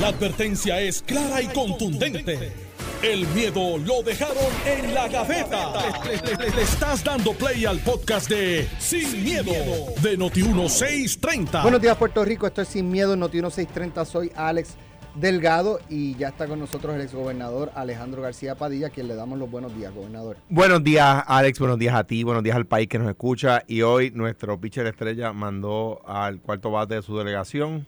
La advertencia es clara y contundente. El miedo lo dejaron en la gaveta. Le, le estás dando play al podcast de Sin, miedo, de Noti1630. Buenos días, Puerto Rico. Esto es Sin Miedo, Noti1630. Soy Alex Delgado y ya está con nosotros el exgobernador Alejandro García Padilla, a quien le damos los buenos días, gobernador. Buenos días, Alex. Buenos días a ti. Buenos días al país que nos escucha. Y hoy nuestro pitcher estrella mandó al cuarto bate de su delegación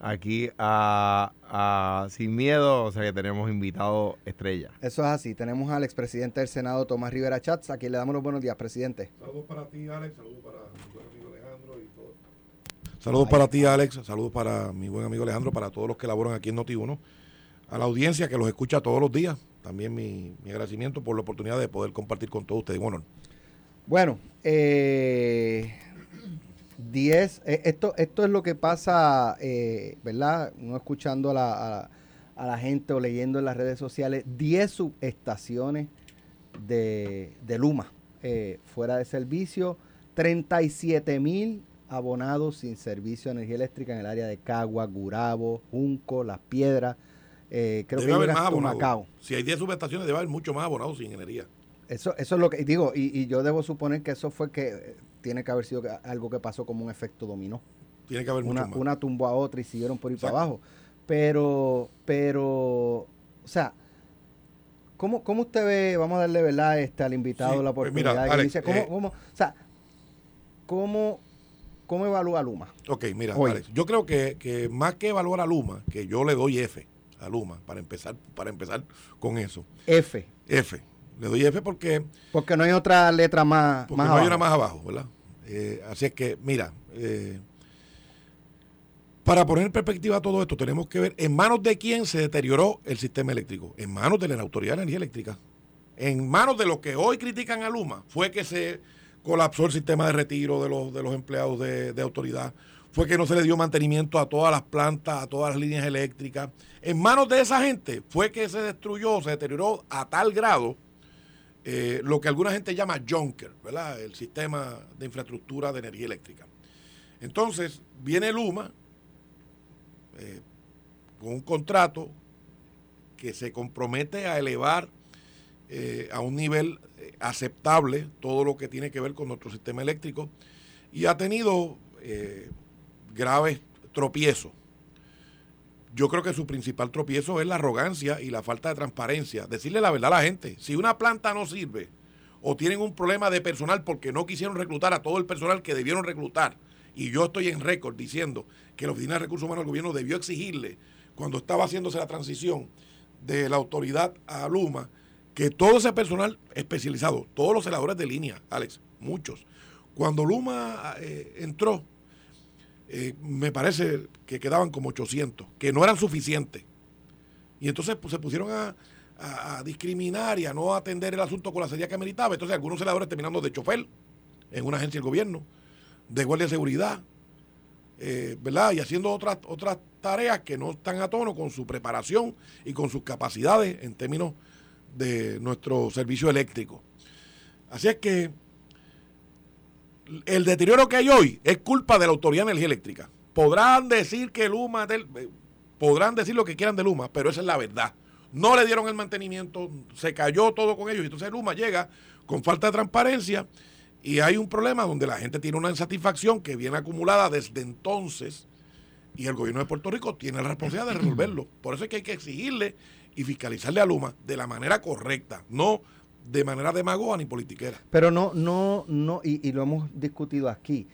aquí a, a Sin Miedo, o sea que tenemos invitado estrella. Eso es así. Tenemos al expresidente del Senado, Tomás Rivera Chats, a quien le damos los buenos días, presidente. Saludos para ti, Alex. Saludos para mi buen amigo Alejandro y todo. Saludos para ti, Alex. Saludos para mi buen amigo Alejandro, para todos los que laboran aquí en Noti1. A la audiencia que los escucha todos los días. También mi, mi agradecimiento por la oportunidad de poder compartir con todos ustedes. Bueno, Bueno, eh, 10, eh, esto, esto es lo que pasa, eh, ¿verdad? Uno escuchando a la, a, a la gente o leyendo en las redes sociales, 10 subestaciones de, de Luma eh, fuera de servicio, 37 mil abonados sin servicio de energía eléctrica en el área de Cagua, Gurabo, Junco, Las Piedras, eh, creo debe que haber más abonados. Humacao. Si hay 10 subestaciones, debe haber mucho más abonados sin energía. Eso, eso es lo que digo, y, y yo debo suponer que eso fue que eh, tiene que haber sido algo que pasó como un efecto dominó. Tiene que haber Una, mucho más. una tumbó a otra y siguieron por ir Exacto. para abajo. Pero, pero, o sea, ¿cómo, cómo usted ve, vamos a darle verdad este, al invitado Sí, la pues mira, oportunidad? que Alex, dice, ¿cómo, eh, cómo- o sea, ¿cómo, cómo evalúa Luma? Ok, mira. Alex, yo creo que, que más que evaluar a Luma, que yo le doy F a Luma, para empezar, para empezar con eso. F, F. Le doy F porque porque no hay otra letra más, Porque más no hay una más abajo, ¿verdad? Eh, así es que, mira, eh, para poner en perspectiva todo esto, tenemos que ver en manos de quién se deterioró el sistema eléctrico. En manos de la Autoridad de Energía Eléctrica. En manos de los que hoy critican a Luma, fue que se colapsó el sistema de retiro de los, de los empleados de, de autoridad. Fue que no se le dio mantenimiento a todas las plantas, a todas las líneas eléctricas. En manos de esa gente fue que se destruyó, se deterioró a tal grado eh, lo que alguna gente llama Junker, ¿verdad? El sistema de infraestructura de energía eléctrica. Entonces, viene Luma eh, con un contrato que se compromete a elevar eh, a un nivel eh, aceptable todo lo que tiene que ver con nuestro sistema eléctrico y ha tenido graves tropiezos. Yo creo que su principal tropiezo es la arrogancia y la falta de transparencia. Decirle la verdad a la gente. Si una planta no sirve o tienen un problema de personal porque no quisieron reclutar a todo el personal que debieron reclutar, y yo estoy en récord diciendo que la Oficina de Recursos Humanos del Gobierno debió exigirle, cuando estaba haciéndose la transición de la autoridad a Luma, que todo ese personal especializado, todos los celadores de línea, Alex, muchos, cuando Luma eh, entró, eh, me parece que quedaban como 800, que no eran suficientes. Y entonces pues, se pusieron a, a- discriminar y a no atender el asunto con la seriedad que meritaba. Entonces algunos celadores terminando de chofer en una agencia del gobierno, de guardia de seguridad, eh, ¿verdad? Y haciendo otras, otras tareas que no están a tono con su preparación y con sus capacidades en términos de nuestro servicio eléctrico. Así es que el deterioro que hay hoy es culpa de la Autoridad de Energía Eléctrica. Podrán decir que Luma, del- eh, podrán decir lo que quieran de Luma, pero esa es la verdad. No le dieron el mantenimiento, se cayó todo con ellos. Entonces Luma llega con falta de transparencia y hay un problema donde la gente tiene una insatisfacción que viene acumulada desde entonces y el gobierno de Puerto Rico tiene la responsabilidad de resolverlo. Por eso es que hay que exigirle y fiscalizarle a Luma de la manera correcta, no de manera demagoga ni politiquera. Pero no, no, no, y, y lo hemos discutido aquí.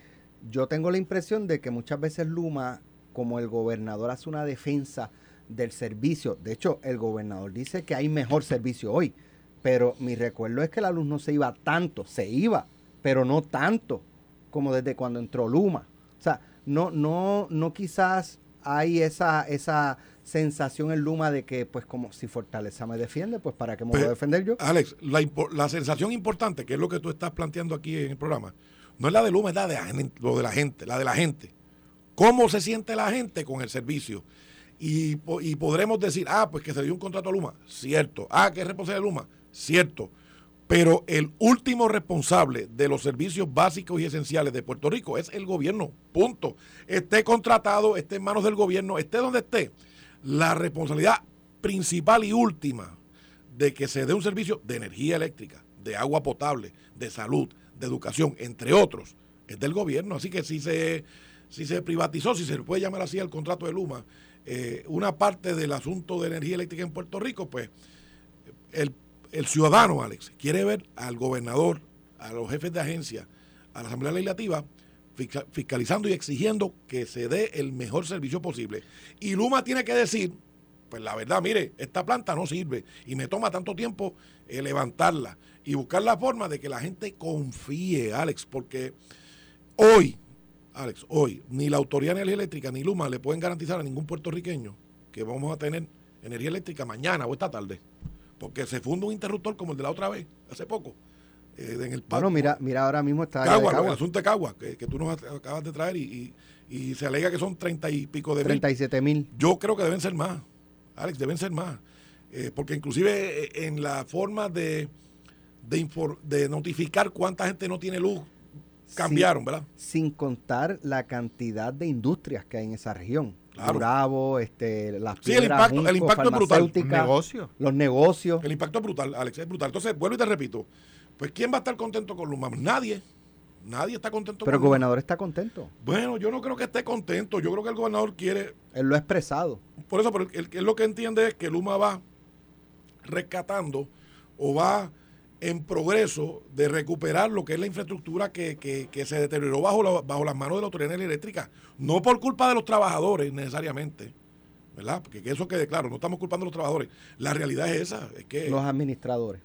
Yo tengo la impresión de que muchas veces Luma, como el gobernador hace una defensa del servicio, de hecho, el gobernador dice que hay mejor servicio hoy, pero mi recuerdo es que la luz no se iba tanto, se iba, pero no tanto como desde cuando entró Luma. O sea, no, no, no quizás hay esa, esa sensación en Luma de que, pues, como si Fortaleza me defiende, pues, ¿para qué me voy a Pero, defender yo? Alex, la, la sensación importante, que es lo que tú estás planteando aquí en el programa, no es la de Luma, es la de la, lo de la gente, la de la gente. ¿Cómo se siente la gente con el servicio? Y, y podremos decir, ah, pues que se dio un contrato a Luma, cierto. Ah, que es responsable de Luma, cierto. Pero el último responsable de los servicios básicos y esenciales de Puerto Rico es el gobierno, punto. Esté contratado, esté en manos del gobierno, esté donde esté. La responsabilidad principal y última de que se dé un servicio de energía eléctrica, de agua potable, de salud, de educación, entre otros, es del gobierno. Así que si se, si se privatizó, si se puede llamar así el contrato de Luma, eh, una parte del asunto de energía eléctrica en Puerto Rico, pues el, el ciudadano, Alex, quiere ver al gobernador, a los jefes de agencia, a la Asamblea Legislativa, fiscalizando y exigiendo que se dé el mejor servicio posible. Y Luma tiene que decir, pues la verdad, mire, esta planta no sirve y me toma tanto tiempo eh, levantarla y buscar la forma de que la gente confíe, Alex, porque hoy, Alex, hoy, ni la Autoridad de Energía Eléctrica ni Luma le pueden garantizar a ningún puertorriqueño que vamos a tener energía eléctrica mañana o esta tarde, porque se funda un interruptor como el de la otra vez, hace poco, eh, en el Bueno, parque. mira, mira ahora mismo está allá de Cagua, el Cagua, asunto de Cagua, que, que tú nos acabas de traer y, y- y se alega que son treinta y pico de mil. 37 mil. Yo creo que deben ser más, Alex, deben ser más. Eh, porque inclusive eh, en la forma de, de, infor- de notificar cuánta gente no tiene luz, cambiaron, ¿verdad? Sin contar la cantidad de industrias que hay en esa región. Claro. Bravo, este, las Sí, el impacto- el impacto es brutal. negocio. Los negocios. El impacto es brutal, Alex, es brutal. Entonces, vuelvo y te repito, pues ¿quién va a estar contento con Luma? Nadie. Nadie está contento Pero el Luma. gobernador está contento. Bueno, yo no creo que esté contento. Yo creo que el gobernador quiere Él lo ha expresado. Por eso, pero él, él lo que entiende es que Luma va rescatando o va en progreso de recuperar lo que es la infraestructura que, que- que se deterioró bajo, la- bajo las manos de la Autoridad Eléctrica. No por culpa de los trabajadores necesariamente, ¿verdad? Porque que eso quede claro, no estamos culpando a los trabajadores. La realidad es esa, es que Los administradores.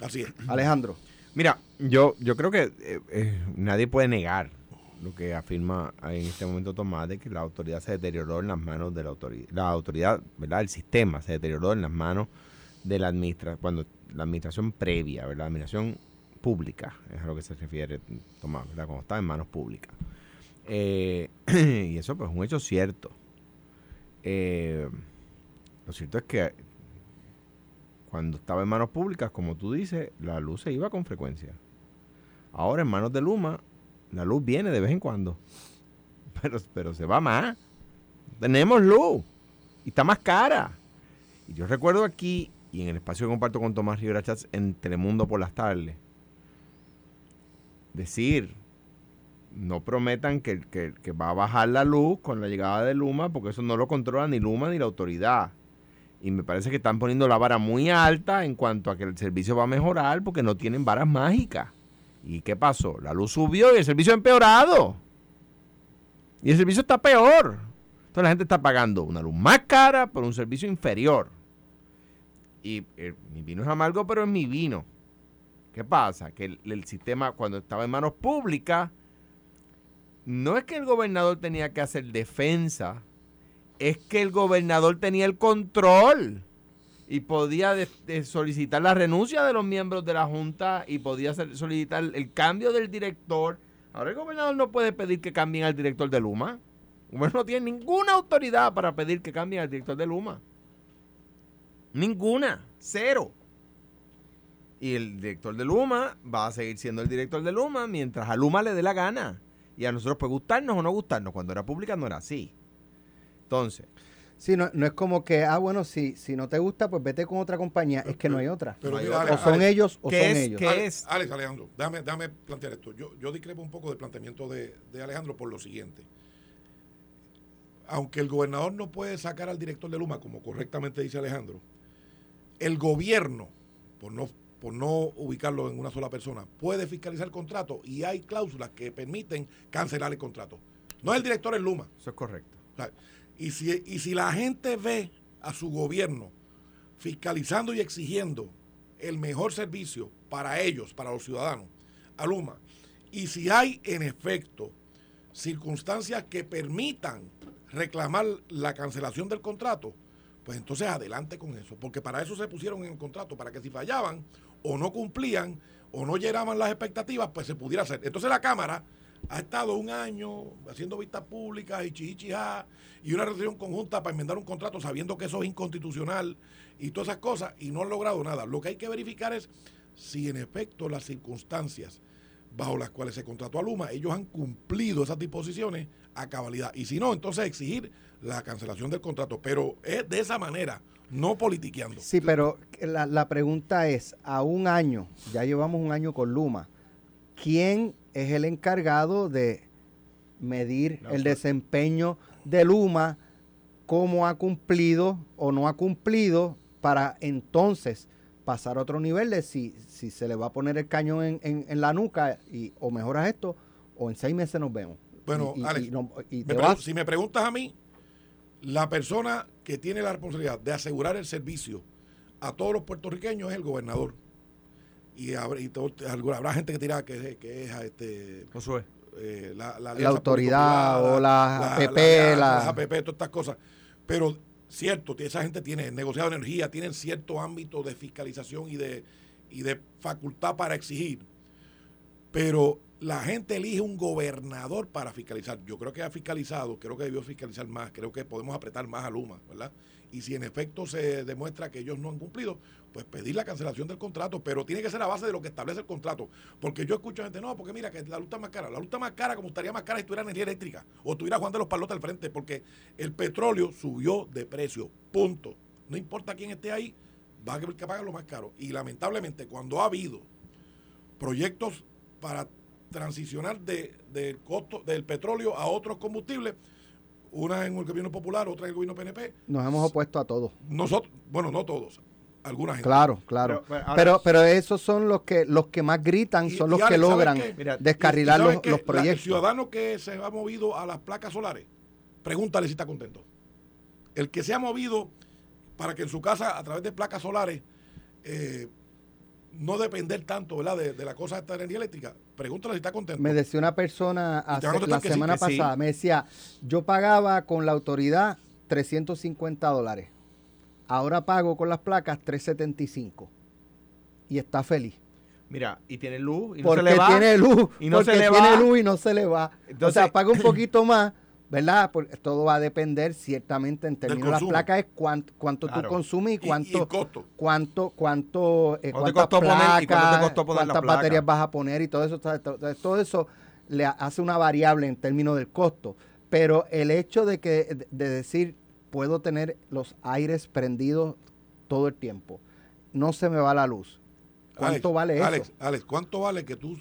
Así es. Alejandro. Mira, yo, yo creo que eh, eh, nadie puede negar lo que afirma en este momento Tomás de que la autoridad se deterioró en las manos de la autoridad. La autoridad, ¿verdad? El sistema se deterioró en las manos de la administración, cuando la administración previa, ¿verdad? La administración pública, es a lo que se refiere Tomás, ¿verdad? Cuando estaba en manos públicas. Eh, y eso pues es un hecho cierto. Eh, lo cierto es que cuando estaba en manos públicas, como tú dices, la luz se iba con frecuencia. Ahora en manos de Luma, la luz viene de vez en cuando. Pero, pero se va más. Tenemos luz. Y está más cara. Y yo recuerdo aquí, y en el espacio que comparto con Tomás Rivera Chats en Telemundo por las tardes, decir, no prometan que, que- que va a bajar la luz con la llegada de Luma, porque eso no lo controla ni Luma ni la autoridad. Y me parece que están poniendo la vara muy alta en cuanto a que el servicio va a mejorar porque no tienen varas mágicas. ¿Y qué pasó? La luz subió y el servicio ha empeorado. Y el servicio está peor. Entonces la gente está pagando una luz más cara por un servicio inferior. Y eh, mi vino es amargo, pero es mi vino. ¿Qué pasa? Que el, el sistema, cuando estaba en manos públicas, no es que el gobernador tenía que hacer defensa, es que el gobernador tenía el control y podía solicitar la renuncia de los miembros de la Junta y podía solicitar el cambio del director. Ahora el gobernador no puede pedir que cambien al director de Luma. El gobernador no tiene ninguna autoridad para pedir que cambien al director de Luma. Ninguna. Cero. Y el director de Luma va a seguir siendo el director de Luma mientras a Luma le dé la gana. Y a nosotros puede gustarnos o no gustarnos. Cuando era pública no era así. Entonces, Sí, no, no es como que, ah, bueno, si, si no te gusta, pues vete con otra compañía. Es que no hay otra. Pero. O son Alex, ellos o son ¿qué es- ellos. qué Alex, es? Alex, Alejandro, déjame, déjame plantear esto. Yo, yo discrepo un poco del planteamiento de, de Alejandro por lo siguiente. Aunque el gobernador no puede sacar al director de Luma, como correctamente dice Alejandro, el gobierno, por no, por no ubicarlo en una sola persona, puede fiscalizar el contrato y hay cláusulas que permiten cancelar el contrato. No es el director en Luma. eso es correcto. O sea, y, si, y si la gente ve a su gobierno fiscalizando y exigiendo el mejor servicio para ellos, para los ciudadanos, a Luma, y si hay en efecto circunstancias que permitan reclamar la cancelación del contrato, pues entonces adelante con eso, porque para eso se pusieron en el contrato, para que si fallaban o no cumplían o no llenaban las expectativas, pues se pudiera hacer. Entonces la Cámara ha estado un año haciendo vistas públicas y chichichá y una resolución conjunta para enmendar un contrato sabiendo que eso es inconstitucional y todas esas cosas y no han logrado nada. Lo que hay que verificar es si en efecto las circunstancias bajo las cuales se contrató a Luma, ellos han cumplido esas disposiciones a cabalidad. Y si no, entonces exigir la cancelación del contrato. Pero es de esa manera, no politiqueando. Sí, pero la, la pregunta es, a un año, ya llevamos un año con Luma, ¿quién es el encargado de medir el desempeño de Luma, cómo ha cumplido o no ha cumplido, para entonces pasar a otro nivel de si, si se le va a poner el cañón en, en- en la nuca y o mejoras esto, o en seis meses nos vemos. Bueno, Y- Alex, y no- y Me te pregun- vas. si me preguntas a mí, la persona que tiene la responsabilidad de asegurar el servicio a todos los puertorriqueños es el gobernador. Y habrá, y todo- habrá gente que dirá que, que es este, Josué. eh, la, la, La autoridad o la APP, la- APP, todas estas cosas. Pero cierto, esa gente tiene negociado energía, tienen cierto ámbito de fiscalización y de, y de facultad para exigir. Pero la gente elige un gobernador para fiscalizar. Yo creo que ha fiscalizado, creo que debió fiscalizar más, creo que podemos apretar más a Luma, ¿verdad? Y si en efecto se demuestra que ellos no han cumplido, pues pedir la cancelación del contrato, pero tiene que ser a base de lo que establece el contrato. Porque yo escucho gente, no, porque mira que la luz está más cara. La luz está más cara como estaría más cara si tuviera energía eléctrica o tuviera Juan de los Palotes al frente, porque el petróleo subió de precio, punto. No importa quién esté ahí, va a haber que pagar lo más caro. Y lamentablemente, cuando ha habido proyectos para transicionar de, del costo del petróleo a otros combustibles, una en el gobierno popular, otra en el gobierno PNP. Nos hemos opuesto a todo. Nosotros, bueno, no todos, alguna gente. Claro, claro. Pero, pero, Pero, ahora- pero, esos son los que los que más gritan, Y- son y los que Alex, ¿sabes logran? Mira, descarrilar ¿Y sabes los, proyectos. el ciudadano que se ha movido a las placas solares, pregúntale si está contento. El que se ha movido para que en su casa, a través de placas solares, eh, no depender tanto ¿verdad? De, de la cosa de esta energía eléctrica, pregúntale si está contento. Me decía una persona hace- la sí, semana sí. pasada, me decía, yo pagaba con la autoridad 350 dólares. Ahora pago con las placas 375. Y está feliz. Mira, y tiene luz y no porque se le va. tiene luz. y no porque se le tiene va. luz y no se le va. o Entonces- sea, paga un poquito más, ¿verdad? Porque todo va a depender ciertamente en términos de las placas, es cuánto, cuánto Claro. tú consumes y Y- y cuánto, el costo. cuánto, cuánto, eh, ¿Cuánto te cuántas costó poner- y cuánto te placas, cuántas placa? baterías vas a poner y todo eso, todo eso le hace una variable en términos del costo. Pero el hecho de que de decir puedo tener los aires prendidos todo el tiempo, no se me va la luz. ¿Cuánto Alex, vale eso? Alex, Alex, ¿cuánto vale que tú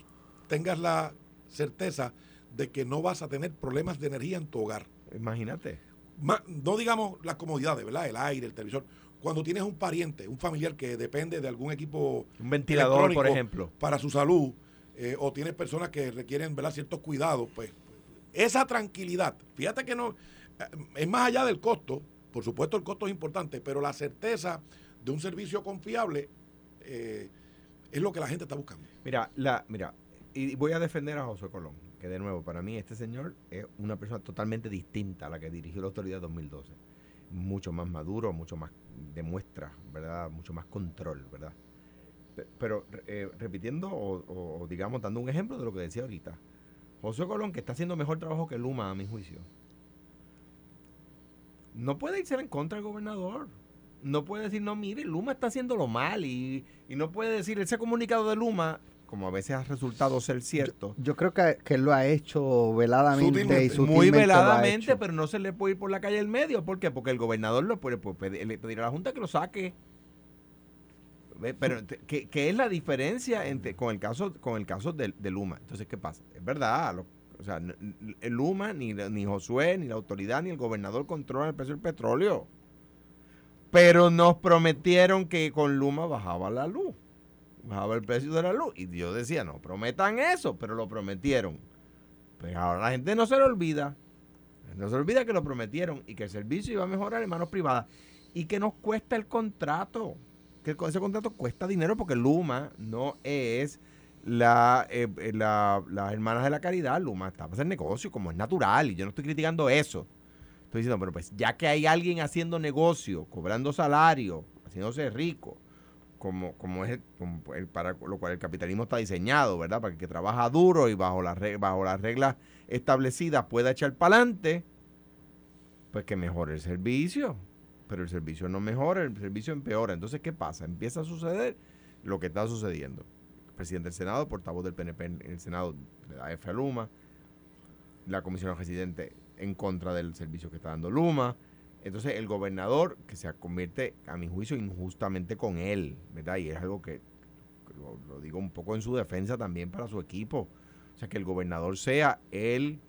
tengas la certeza de que no vas a tener problemas de energía en tu hogar? Imagínate. Ma- no digamos las comodidades, ¿verdad? El aire, el televisor. Cuando tienes un pariente, un familiar que depende de algún equipo Un ventilador, por ejemplo. para su salud, eh, o tienes personas que requieren ¿verdad? ciertos cuidados, pues esa tranquilidad, fíjate que no, es más allá del costo, por supuesto el costo es importante, pero la certeza de un servicio confiable eh, es lo que la gente está buscando. Mira, la, mira, y voy a defender a José Colón, que de nuevo, para mí este señor es una persona totalmente distinta a la que dirigió la autoridad 2012. Mucho más maduro, mucho más demuestra, ¿verdad? Mucho más control, ¿verdad? Pe- Pero eh, repitiendo o- o, digamos dando un ejemplo de lo que decía ahorita, José Colón, que está haciendo mejor trabajo que Luma, a mi juicio, no puede irse en contra del gobernador. No puede decir, no, mire, Luma está haciéndolo mal. Y, y no puede decir, ese comunicado de Luma, como a veces ha resultado ser cierto, Yo creo que, que él lo ha hecho veladamente y Sutilmente. muy veladamente, pero no se le puede ir por la calle del medio. ¿Por qué? Porque el gobernador lo puede, puede pedir, le a la Junta que lo saque. Pero, ¿qué, qué es la diferencia entre, con el caso con el caso de, de Luma? Entonces, ¿qué pasa? Es verdad, lo- o sea, Luma, ni, ni Josué, ni la autoridad, ni el gobernador controlan el precio del petróleo. Pero nos prometieron que con Luma bajaba la luz, bajaba el precio de la luz. Y yo decía, no prometan eso, pero lo prometieron. Pues ahora la gente no se le olvida. No se olvida que lo prometieron y que el servicio iba a mejorar en manos privadas. Y que nos cuesta el contrato. Que ese contrato cuesta dinero porque Luma no es la, eh, eh, la- las hermanas de la caridad. Luma está para hacer negocio como es natural. Y yo no estoy criticando eso. Estoy diciendo, pero pues ya que hay alguien haciendo negocio, cobrando salario, haciéndose rico, como, como es como el- para lo cual el capitalismo está diseñado, ¿verdad? Para que que trabaja duro y bajo re- bajo las reglas establecidas pueda echar para adelante, pues que mejore el servicio. Pero el servicio no mejora, el servicio empeora. Entonces, ¿qué pasa? Empieza a suceder lo que está sucediendo. Presidente del Senado, portavoz del PNP en, el Senado, le da F a Luma, la comisión residente en contra del servicio que está dando Luma. Entonces el gobernador que se convierte, a mi juicio, injustamente con él, ¿verdad? Y es algo que lo, digo un poco en su defensa también para su equipo. O sea, que el gobernador sea el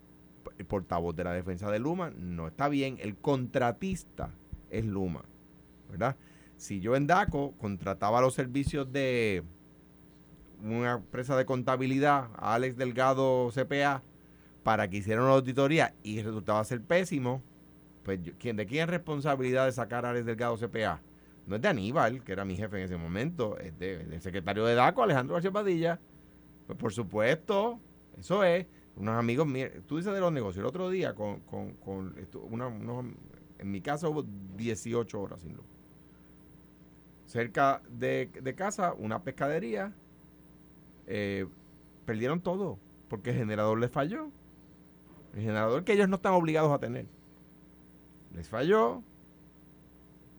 portavoz de la defensa de Luma, no está bien. El contratista es Luma, ¿verdad? Si yo en DACO contrataba los servicios de una empresa de contabilidad, Alex Delgado CPA, para que hicieran una auditoría y resultaba ser pésimo, pues ¿quién, ¿de quién es responsabilidad de sacar a Alex Delgado CPA? No es de Aníbal, que era mi jefe en ese momento, es del secretario de DACO, Alejandro García Padilla. Pues por supuesto, eso es. Unos amigos míos, tú dices de los negocios, el otro día con, con, con unos, en mi casa hubo 18 horas sin luz. Cerca de, de casa, una pescadería, eh, perdieron todo porque el generador les falló. El generador que ellos no están obligados a tener. Les falló.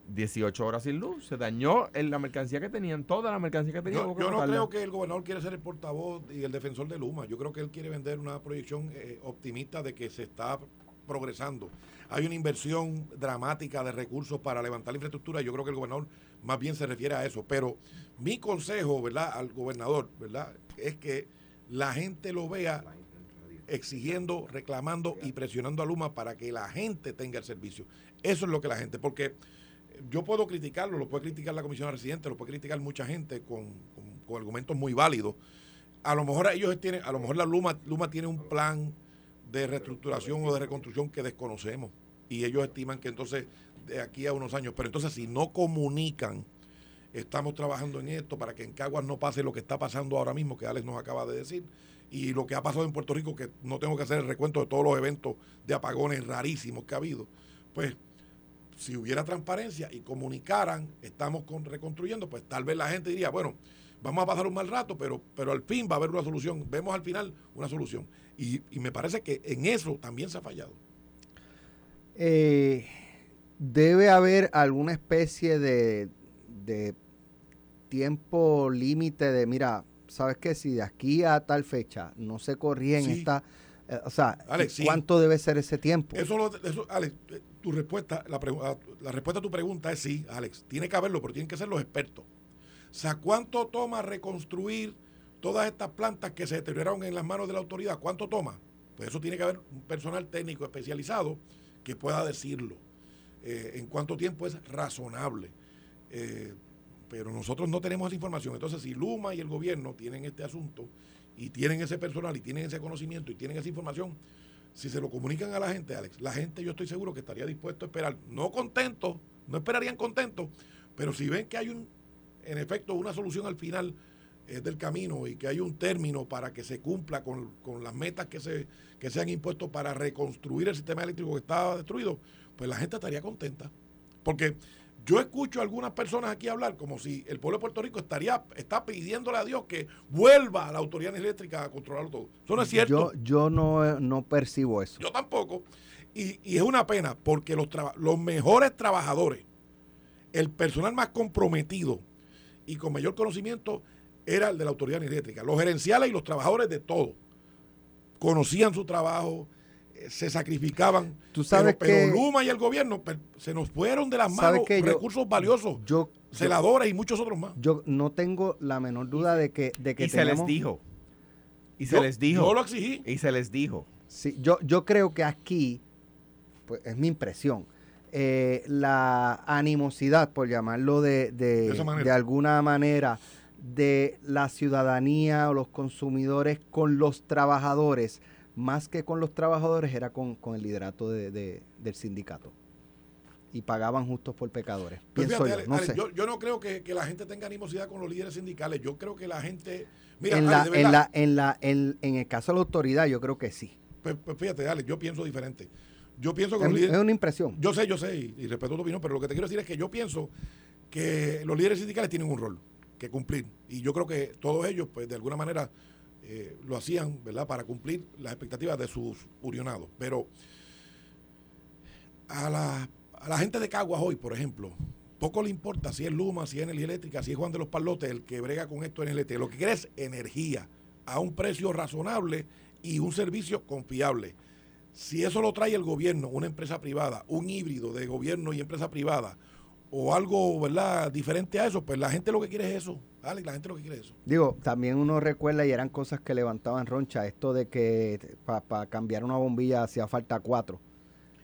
18 horas sin luz. Se dañó en la mercancía que tenían, toda la mercancía que tenían. Yo, yo no creo que el gobernador quiere ser el portavoz y el defensor de Luma. Yo creo que él quiere vender una proyección eh, optimista de que se está progresando. Hay una inversión dramática de recursos para levantar la infraestructura. Yo creo que el gobernador más bien se refiere a eso. Pero mi consejo, ¿verdad?, al gobernador, ¿verdad?, es que la gente lo vea exigiendo, reclamando y presionando a Luma para que la gente tenga el servicio. Eso es lo que la gente, porque yo puedo criticarlo, lo puede criticar la comisión residente, lo puede criticar mucha gente con, con, argumentos muy válidos. A lo mejor ellos tienen, a lo mejor la Luma, Luma tiene un plan de reestructuración o de reconstrucción que desconocemos y ellos estiman que entonces de aquí a unos años, pero entonces si no comunican, estamos trabajando en esto para que en Caguas no pase lo que está pasando ahora mismo, que Alex nos acaba de decir, y lo que ha pasado en Puerto Rico, que no tengo que hacer el recuento de todos los eventos de apagones rarísimos que ha habido, pues si hubiera transparencia y comunicaran, estamos con, reconstruyendo, pues tal vez la gente diría, bueno, vamos a pasar un mal rato, pero, pero al fin va a haber una solución, vemos al final una solución. Y, y me parece que en eso también se ha fallado. Eh, debe haber alguna especie de, tiempo límite de, mira, ¿sabes qué? Si de aquí a tal fecha no se corría en esta... Eh, o sea, ¿cuánto debe ser ese tiempo? Eso, eso Alex, eh, tu respuesta, la, la, respuesta a tu pregunta es sí, Alex. Tiene que haberlo, pero tienen que ser los expertos. O sea, ¿cuánto toma reconstruir todas estas plantas que se deterioraron en las manos de la autoridad? ¿Cuánto toma? Pues eso tiene que haber un personal técnico especializado que pueda decirlo. Eh, en cuánto tiempo es razonable. Eh, pero nosotros no tenemos esa información. Entonces, si Luma y el gobierno tienen este asunto y tienen ese personal y tienen ese conocimiento y tienen esa información, si se lo comunican a la gente, Alex, la gente yo estoy seguro que estaría dispuesto a esperar, no contento, no esperarían contento, pero si ven que hay un, en efecto, una solución al final eh, del camino y que hay un término para que se cumpla con, con las metas que se, que se han impuesto para reconstruir el sistema eléctrico que estaba destruido, pues la gente estaría contenta. Porque yo escucho a algunas personas aquí hablar como si el pueblo de Puerto Rico estaría está pidiéndole a Dios que vuelva a la autoridad eléctrica a controlarlo todo. Eso no es cierto. Yo, yo no, no percibo eso. Yo tampoco. Y, y es una pena porque los, los mejores trabajadores, el personal más comprometido y con mayor conocimiento era el de la autoridad eléctrica. Los gerenciales y los trabajadores de todo. Conocían su trabajo, se sacrificaban. Tú sabes pero, que, Luma y el gobierno se nos fueron de las manos recursos valiosos, yo, celadores y muchos otros más. Yo no tengo la menor duda de que, de que y se les dijo. Y se les dijo. Yo lo exigí. Y se les dijo. Sí, yo, yo creo que aquí, pues es mi impresión, eh, la animosidad, por llamarlo de, de, de, de alguna manera, de la ciudadanía o los consumidores con los trabajadores, más que con los trabajadores, era con, con el liderato de, de, del sindicato. Y pagaban justos por pecadores. Pues fíjate, yo, no Ale, yo, yo, no creo que, que, la gente tenga animosidad con los líderes sindicales. Yo creo que la gente. Mira, en, la, en, la, en, la, en, en, el caso de la autoridad, yo creo que sí. Pues, pues fíjate, Ale, yo pienso diferente. Yo pienso que es, los líderes. Es una impresión. Yo sé, yo sé, y, y respeto tu opinión, pero lo que te quiero decir es que yo pienso que los líderes sindicales tienen un rol que cumplir. Y yo creo que todos ellos, pues de alguna manera, eh, lo hacían, ¿verdad?, para cumplir las expectativas de sus urionados. Pero a la, a la gente de Caguas hoy, por ejemplo, poco le importa si es Luma, si es energía eléctrica, si es Juan de los Palotes el que brega con esto en eléctrica. Lo que quiere es energía a un precio razonable y un servicio confiable. Si eso lo trae el gobierno, una empresa privada, un híbrido de gobierno y empresa privada, o algo, ¿verdad?, diferente a eso, pues la gente lo que quiere es eso. Alex, la gente lo que quiere es eso. Digo, también uno recuerda y eran cosas que levantaban roncha, esto de que para cambiar una bombilla hacía falta cuatro.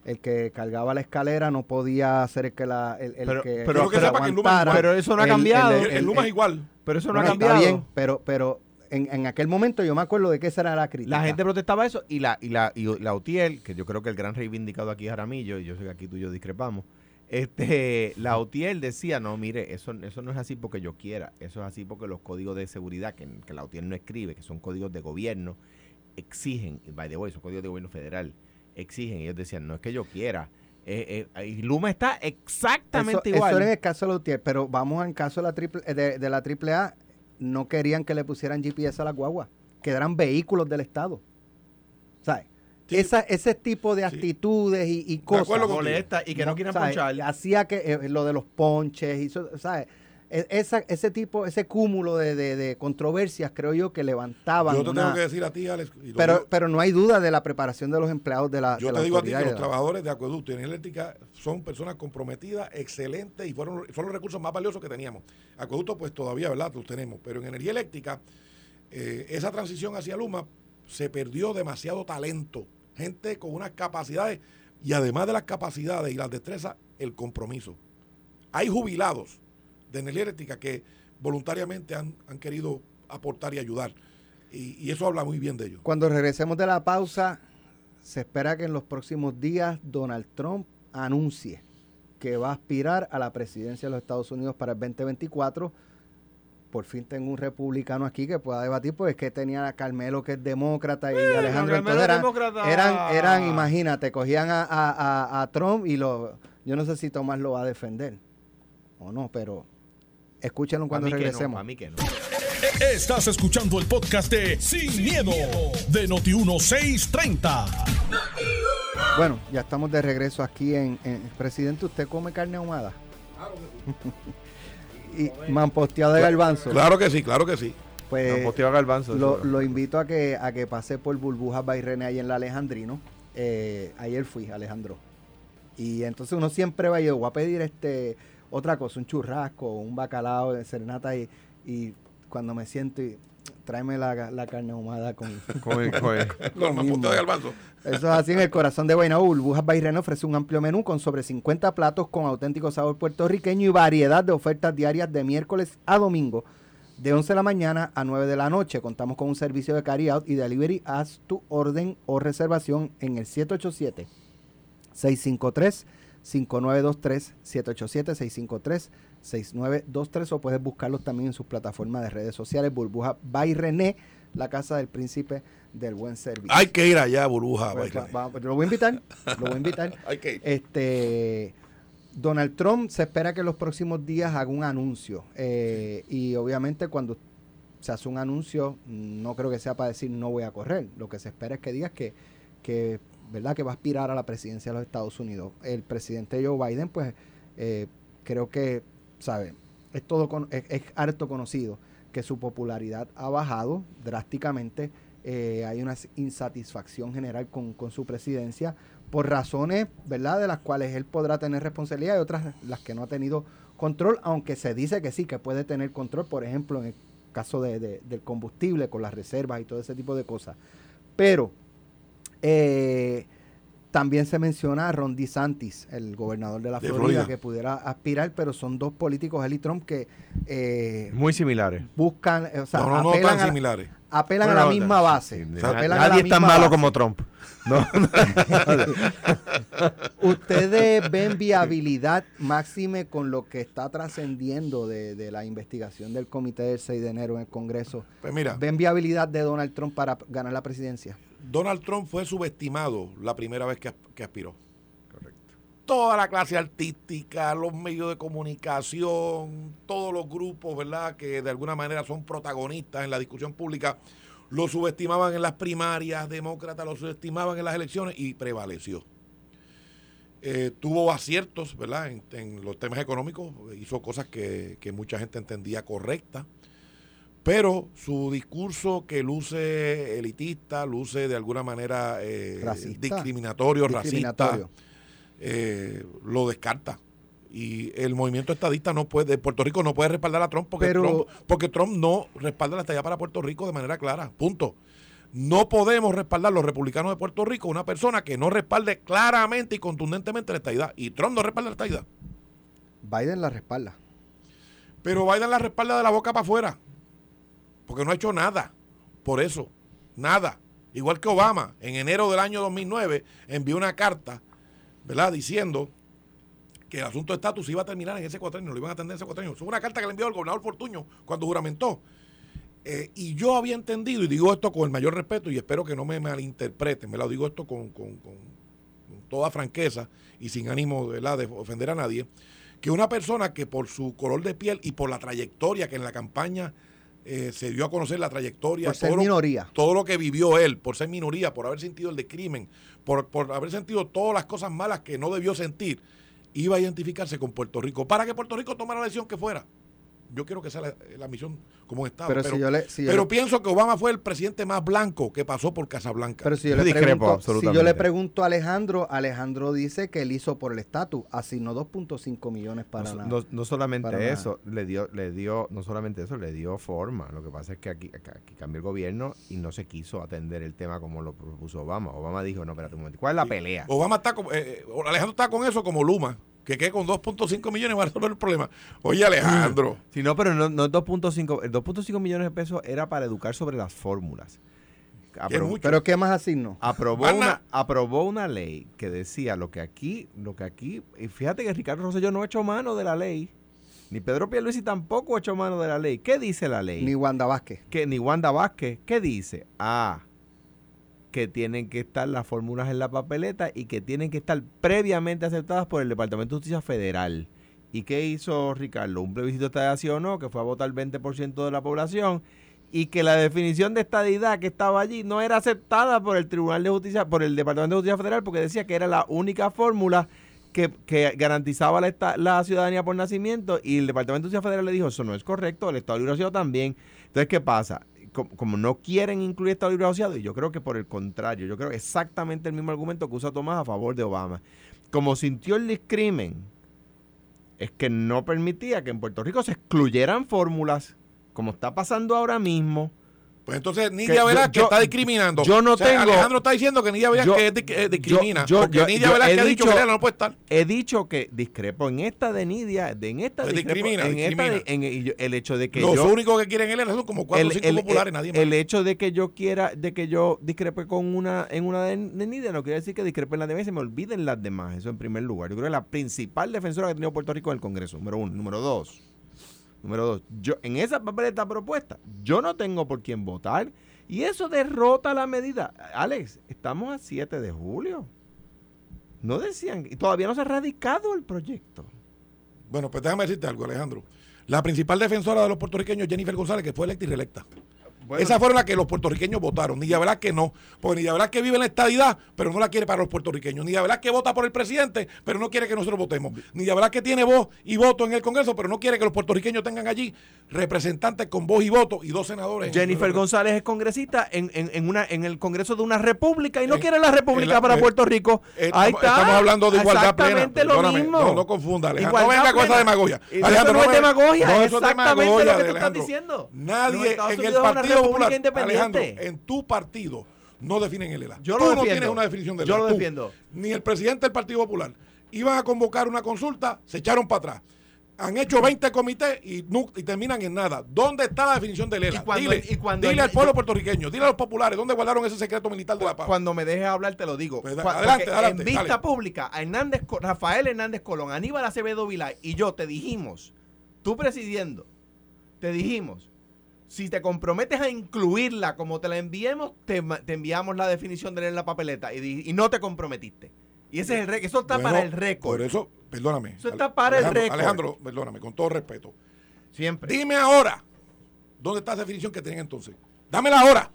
El que cargaba la escalera no podía ser el que la el, el Pero- que, pero que que el aguantara. Pero eso no ha El- cambiado. el- El, el Luma es igual. Pero eso no Bueno, ha está cambiado. bien, pero pero en, en aquel momento yo me acuerdo de que esa era la crítica. La gente protestaba eso y la, y la, y la UTIEL, que yo creo que el gran reivindicado aquí es Jaramillo, y yo sé que aquí tú y yo discrepamos, este, la UTIEL decía, no, mire, eso, eso no es así porque yo quiera, eso es así porque los códigos de seguridad que, que la UTIEL no escribe, que son códigos de gobierno, exigen, y by the way, son códigos de gobierno federal, exigen, y ellos decían, no es que yo quiera. Eh, eh, y Luma está exactamente eso, igual. Eso en el caso de la UTIER, pero vamos al caso de la triple eh, de, de la AAA, no querían que le pusieran GPS a la guagua, que eran vehículos del Estado. ¿Sabes? Sí. Esa, ese tipo de Sí. actitudes y, y cosas. acuerdo molesta y que no, quieran ¿sabes? ponchar. Hacía que eh, lo de los ponches, y eso, ¿sabes? E- Esa, ese tipo, ese cúmulo de, de- de controversias, creo yo, que levantaban. Yo te una- tengo que decir a ti, Alex, pero, digo- pero no hay duda de la preparación de los empleados de la Yo de te la digo a ti que los de la- trabajadores de acueducto y energía eléctrica son personas comprometidas, excelentes y fueron, son los recursos más valiosos que teníamos. Acueducto, pues todavía, ¿verdad? Los tenemos. Pero en energía eléctrica, eh, esa transición hacia Luma se perdió demasiado talento. Gente con unas capacidades y además de las capacidades y las destrezas, el compromiso. Hay jubilados de energía eléctrica que voluntariamente han, han querido aportar y ayudar. Y, y eso habla muy bien de ellos. Cuando regresemos de la pausa, se espera que en los próximos días Donald Trump anuncie que va a aspirar a la presidencia de los Estados Unidos para el 2024. Por fin tengo un republicano aquí que pueda debatir, pues es que tenía a Carmelo que es demócrata y Alejandro Carmelo entonces es eran, demócrata. eran, eran, imagínate, cogían a, a- a- a Trump y lo, yo no sé si Tomás lo va a defender o no, pero escúchenlo cuando mí que no, regresemos. pa' mí que no. Estás escuchando el podcast de Sin, miedo, de Noti1630. Bueno, ya estamos de regreso aquí en, en- Presidente, ¿usted come carne ahumada? y mamposteado de garbanzo. Claro que sí, claro que sí. Pues a Garbanzo, lo, lo invito a que a que pase por Burbujas Bairrene ahí en la Alejandrino. Eh, ayer fui, Alejandro. Y entonces uno siempre va y yo voy a pedir este otra cosa, un churrasco, un bacalao de serenata y, y cuando me siento y tráeme la, la carne ahumada con, Con el- con el- Los mismo. mamposteos de garbanzo. Eso es así en el corazón de Guaynabo. Burbujas Bairreno ofrece un amplio menú con sobre 50 platos con auténtico sabor puertorriqueño y variedad de ofertas diarias de miércoles a domingo de 11 de la mañana a 9 de la noche. Contamos con un servicio de carry out y delivery. Haz tu orden o reservación en el 787 653 5923 787 653 6923 o puedes buscarlos también en sus plataformas de redes sociales Burbuja by René, la casa del príncipe del buen servicio. Hay que ir allá, burbuja. Pues, va- va- lo voy a invitar, lo voy a invitar. Hay que ir. Este, Donald Trump se espera que en los próximos días haga un anuncio. eh, y obviamente cuando se hace un anuncio, no creo que sea para decir no voy a correr. Lo que se espera es que digas que, que, ¿verdad? que va a aspirar a la presidencia de los Estados Unidos. El presidente Joe Biden, pues, eh, creo que, ¿sabe? Es todo con- es, es harto conocido que su popularidad ha bajado drásticamente. eh, hay una insatisfacción general con, con su presidencia por razones, ¿verdad?, de las cuales él podrá tener responsabilidad y otras las que no ha tenido control, aunque se dice que sí, que puede tener control, por ejemplo, en el caso de, de- del combustible, con las reservas y todo ese tipo de cosas. Pero eh, también se menciona a Ron DeSantis, el gobernador de la De Florida, Florida. que pudiera aspirar, pero son dos políticos, él y Trump, que eh, Muy similares. buscan, o sea, no, no, no apelan, tan a, la- similares. apelan a Bueno, la misma base. Nadie es tan malo base. como Trump. No, ¿Ustedes ven viabilidad máxime con lo que está trascendiendo de, de la investigación del comité del 6 de enero en el Congreso? Pues mira, ¿Ven viabilidad de Donald Trump para ganar la presidencia? Donald Trump fue subestimado la primera vez que, as- que aspiró. Toda la clase artística, los medios de comunicación, todos los grupos, ¿verdad?, que de alguna manera son protagonistas en la discusión pública, lo subestimaban en las primarias demócratas, lo subestimaban en las elecciones y prevaleció. eh, tuvo aciertos, ¿verdad? En, en los temas económicos, hizo cosas que, que mucha gente entendía correctas. Pero su discurso que luce elitista, luce de alguna manera eh, Racista. discriminatorio, Discriminatorio. racista, eh, lo descarta. Y el movimiento estadista no puede, Puerto Rico no puede respaldar a Trump porque, Pero- Trump porque Trump no respalda la estadía para Puerto Rico de manera clara. Punto. No podemos respaldar los republicanos de Puerto Rico una persona que no respalde claramente y contundentemente la estadidad. Y Trump no respalda la estadidad. Biden la respalda. Pero Biden la respalda de la boca para afuera. Porque no ha hecho nada. Por eso. Nada. Igual que Obama, en enero del año 2009, envió una carta, ¿verdad? Diciendo que el asunto de estatus iba a terminar en ese cuatrenio, lo iban a atender en ese cuatrenio. Fue una carta que le envió el gobernador Fortuño cuando juramentó. Eh, y yo había entendido, y digo esto con el mayor respeto, y espero que no me malinterpreten, me lo digo esto con, con- con- con toda franqueza y sin ánimo ¿verdad? de ofender a nadie, que una persona que por su color de piel y por la trayectoria que en la campaña eh, se dio a conocer la trayectoria, Por ser todo lo- minoría. todo lo que vivió él, por ser minoría, por haber sentido el de crimen, por, por haber sentido todas las cosas malas que no debió sentir, iba a identificarse con Puerto Rico para que Puerto Rico tomara la decisión que fuera. Yo quiero que sea la, la misión como estaba. Pero Pero, si yo le- si yo pero le- pienso que Obama fue el presidente más blanco que pasó por Casablanca. Pero si yo, Yo le discrepo pregunto, si yo le pregunto a Alejandro, Alejandro dice que él hizo por el estatus, asignó 2.5 millones para no, la... no- no solamente nada. eso, le dio, le dio, no solamente eso, le dio forma. Lo que pasa es que aquí, cambió el gobierno y no se quiso atender el tema como lo propuso Obama. Obama dijo, no, espérate un momento, ¿cuál es la pelea? Obama está como, eh, eh, Alejandro está con eso como Luma, que quede con 2.5 millones va a resolver el problema. Oye, Alejandro. Si no, pero no, no 2.5, el 2.5 millones de pesos era para educar sobre las fórmulas. ¿Pero qué más asignó? aprobó una, aprobó una ley que decía lo que aquí, lo que aquí, y fíjate que Ricardo Rosselló no ha hecho mano de la ley, ni Pedro Pierluisi tampoco ha hecho mano de la ley. ¿Qué dice la ley? Ni Wanda Vázquez. que ni Wanda Vázquez, ¿qué dice? Ah, que tienen que estar las fórmulas en la papeleta y que tienen que estar previamente aceptadas por el Departamento de Justicia Federal. ¿Y qué hizo Ricardo? Un plebiscito de o no, que fue a votar el 20% de la población y que la definición de estadidad que estaba allí no era aceptada por el Tribunal de Justicia, por el Departamento de Justicia Federal, porque decía que era la única fórmula que, que garantizaba la, ciudadanía por nacimiento y el Departamento de Justicia Federal le dijo, eso no es correcto, el Estado Libre Asociado también. Entonces, ¿qué pasa? Como, no quieren incluir Estado Libre Asociado, y yo creo que por el contrario, yo creo exactamente el mismo argumento que usa Tomás a favor de Obama. Como sintió el discrimen, es que no permitía que en Puerto Rico se excluyeran fórmulas, como está pasando ahora mismo. Pues entonces Que Nidia Velázquez yo- está discriminando. yo no O sea, tengo- Alejandro está diciendo que Nidia Velázquez di- eh, discrimina. yo- porque yo- Nidia Velázquez he ha dicho que ella no puede estar. He dicho que discrepo en esta de Nidia, de en esta Pues discrepo discrimina, en esta de- en- el hecho de que Los únicos que quieren él son como cuatro o cinco el- populares, el- nadie más. el hecho de que yo quiera, de que yo discrepe con una, en una de, de Nidia, no quiere decir que discrepe en las demás y se me olviden las demás. Eso en primer lugar. Yo creo que la principal defensora que ha tenido Puerto Rico en el Congreso, número uno. Número dos. Número dos. Yo, en esa papeleta propuesta, yo no tengo por quién votar. Y eso derrota la medida. Alex, estamos a 7 de julio. No decían, y todavía no se ha radicado el proyecto. Bueno, pues déjame decirte algo, Alejandro. La principal defensora de los puertorriqueños, Jennifer González, que fue electa y reelecta. Esas fueron las que los puertorriqueños votaron. Nidia Velázquez no. Porque Nidia Velázquez vive en la estadidad, pero no la quiere para los puertorriqueños. Nidia Velázquez vota por el presidente, pero no quiere que nosotros votemos. Nidia Velázquez tiene voz y voto en el Congreso, pero no quiere que los puertorriqueños tengan allí representantes con voz y voto y dos senadores. el Jennifer. González es congresista en, en, en una, en el Congreso de una república y no Eh, quiere la república la- para eh, Puerto Rico. Eh, Ahí está. estamos hablando de igualdad plena. Exactamente lo Perdóname, mismo. No, no confunda, Alejandro. No Igualdad venga con esa plena. demagogia. Alejandro, no es demagogia, no, es eso es exactamente demagogia, lo que tú estás diciendo. Nadie en el una Partido Popular, independiente. Alejandro, en tu partido no definen el ELA. Yo tú lo no tienes una definición del Yo ELA. lo Tú, defiendo. Ni el presidente del Partido Popular. Iban a convocar una consulta, se echaron para atrás. Han hecho 20 comités y, terminan en nada. ¿Dónde está la definición del ELA? Y cuando- dile y cuando dile el- al pueblo yo- puertorriqueño, dile a los populares, ¿dónde guardaron ese secreto militar de la paz? Cuando me dejes hablar te lo digo. Pues adelante, adelante, en vista dale. pública, a Hernández, Rafael Hernández Colón, Aníbal Acevedo Vilá y yo te dijimos, tú presidiendo, te dijimos, si te comprometes a incluirla como te la enviemos, te, te enviamos la definición de él en la papeleta y, y no te comprometiste. Y ese es el récord. Eso está Bueno, para el récord. Por eso, perdóname. Eso está para el récord. Alejandro, perdóname, con todo respeto. Siempre. Dime ahora, ¿dónde está esa definición que tienen entonces? Dámela ahora.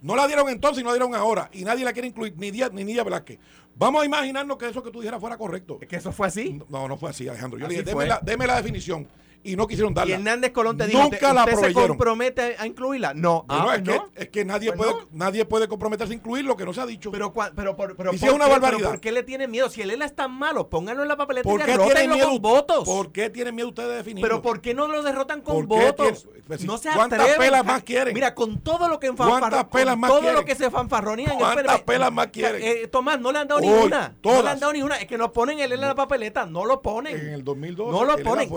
No la dieron entonces y no la dieron ahora. Y nadie la quiere incluir, ni Díaz ni Nidia Velázquez. Vamos a imaginarnos que eso que tú dijeras fuera correcto. Es que eso fue así. No, no fue así, Alejandro. Yo Así le dije, deme la, deme la definición. Y no quisieron Y darla. Hernández Colón te dijo, Nunca ¿usted, la usted se compromete a incluirla? No. Bueno, Ah, es, no. que, es que nadie, Pues puede, no. nadie puede comprometerse a incluir lo que no se ha dicho. Pero, pero, por- pero, Y si ¿por es una qué? barbaridad. ¿Pero ¿por qué le tienen miedo? Si el ELA es tan malo, pónganlo en la papeleta ¿Por y derrótenlo miedo? con votos. ¿Por qué tienen miedo ustedes de definirlo? Pero ¿por qué no lo derrotan con ¿Por qué votos? tiene- pues, no se ¿cuántas atreven. pelas más quieren? Mira, con todo lo que ¿Cuántas enfanfarronean, pelas con más todo quieren? lo que se fanfarronean en el ¿Cuántas pelas más quieren? Eh, Tomás, no le han dado ninguna. No le han dado ninguna. Es que nos ponen el ELA en la papeleta. No lo ponen. En el 2012, No lo ponen.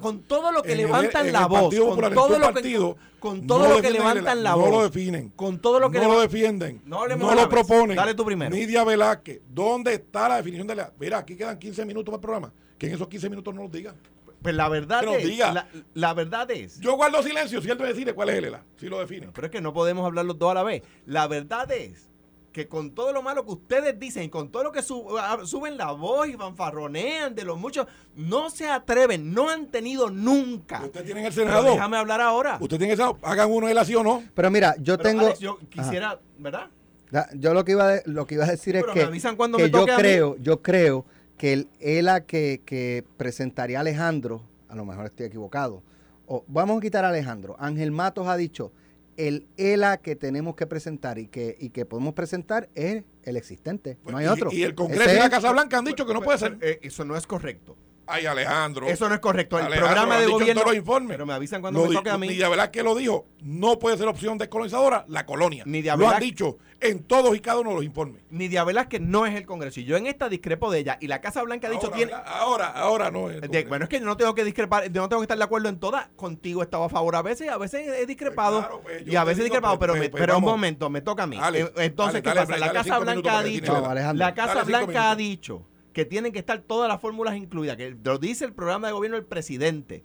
Con, con todo lo que En levantan la voz. Con todo lo que, partido, con no todo lo lo que el levantan la no voz. lo definen. Con todo lo que no lo defienden. No no lo proponen. Dale tú primero. Nidia Velázquez, ¿dónde está la definición de la.? Mira, aquí quedan 15 minutos para el programa. Que en esos 15 minutos no los digan. Pues la verdad es. diga. La, la verdad es. Yo guardo silencio si él me decide cuál es el ELA. Si lo define. Pero es que no podemos hablar los dos a la vez. La verdad es que con todo lo malo que ustedes dicen, con todo lo que su- ah, suben la voz y fanfarronean de los muchos, no se atreven, no han tenido nunca. Usted tiene en el Pero Senado. déjame hablar ahora. Usted tiene el Senado. Hagan uno él así o no. Pero mira, yo Pero, tengo... Alex, yo quisiera, ¿verdad? Da- Yo lo que iba a, de- lo que iba a decir es Pero que, me avisan cuando que me yo toque a mí. creo, yo creo que el ELA que, que presentaría Alejandro, a lo mejor estoy equivocado, o vamos a quitar a Alejandro. Ángel Matos ha dicho, el ELA que tenemos que presentar y que, y que podemos presentar es el existente, no hay Y- otro. Y, el Congreso y la Casa Blanca han dicho que no puede ser. Eh, eso no es correcto. Ay, Alejandro. Eso no es correcto. El Alejandro, programa de gobierno. los informes. Pero me avisan cuando Lo me toque a mí. Nidia Velázquez lo dijo. No puede ser opción descolonizadora la colonia. Nidia lo han dicho en todos y cada uno de los informes. Nidia Velázquez no es el Congreso. Y yo en esta discrepo de ella. Y la Casa Blanca ha dicho ahora, tiene. ahora, ahora no es. De- bueno, es que yo no tengo que discrepar, yo no tengo que estar de acuerdo en todas. Contigo estaba a favor a veces a veces he discrepado. Pues claro, pues, y a veces he discrepado, pues, pero, me- pero un momento, me toca a mí. Dale, Eh, Entonces, dale, ¿qué dale, pasa? La Casa Blanca ha que dicho, la Casa Blanca ha dicho que tienen que estar todas las fórmulas incluidas, que lo dice el programa de gobierno del presidente.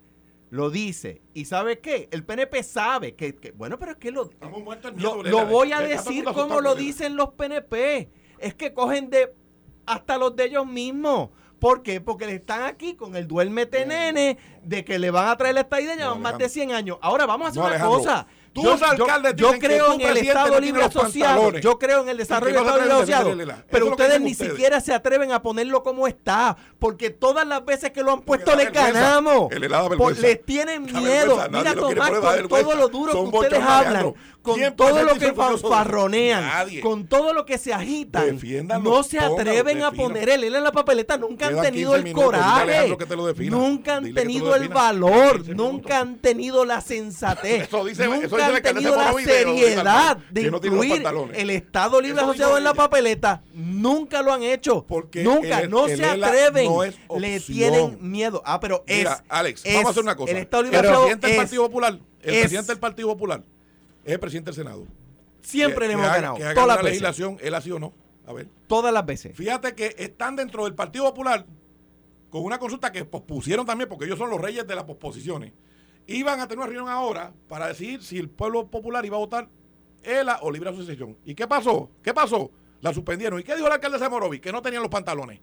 Lo dice. ¿Y sabe qué? El PNP sabe que, que- bueno, pero es que lo, lo, lo voy a decir como lo dicen los PNP. Es que cogen de hasta los de ellos mismos. ¿Por qué? Porque están aquí con el duérmete nene de que le van a traer la estadía No, llevan más de Alejandro. 100 años. Ahora vamos a hacer No, una Alejandro. cosa. Yo- creo en el Estado Libre Asociado. Yo creo en el desarrollo del Estado Libre Asociado. Pero ustedes ni ustedes. siquiera se atreven a ponerlo como está. Porque todas las veces que lo han puesto les ganamos. Le vergüenza. les tienen miedo. Mira, Tomás, con todo lo duro Son que ustedes hablan. Con ¿Quién todo lo que fanfarronean, Nadie. con todo lo que se agitan, no se atreven a poner el él en la papeleta. Nunca han tenido 15 el minutos, coraje. Nunca han Dile tenido el valor. 15 Nunca han tenido la sensatez. Eso dice- eso nunca dice han tenido la seriedad de no incluir el Estado Libre Eso Asociado en la papeleta. Nunca lo han hecho. Porque Nunca. el- no el se atreven. no Le tienen miedo. Ah, pero es. Mira, Alex, es vamos a hacer una cosa. El Estado Libre Asociado presidente del Partido Popular, el es- presidente del Partido Popular es el presidente del Senado. Siempre Que- le que hemos haga- ganado. Que haga Todas las veces. legislación, él así o no. A ver. Todas las veces. Fíjate que están dentro del Partido Popular con una consulta que pospusieron también, porque ellos son los reyes de las posposiciones. Iban a tener una reunión ahora para decidir si el pueblo popular iba a votar ELA o Libre Asociación. ¿Y qué pasó? ¿Qué pasó? La suspendieron. ¿Y qué dijo el alcalde de Morovi? Que no tenían los pantalones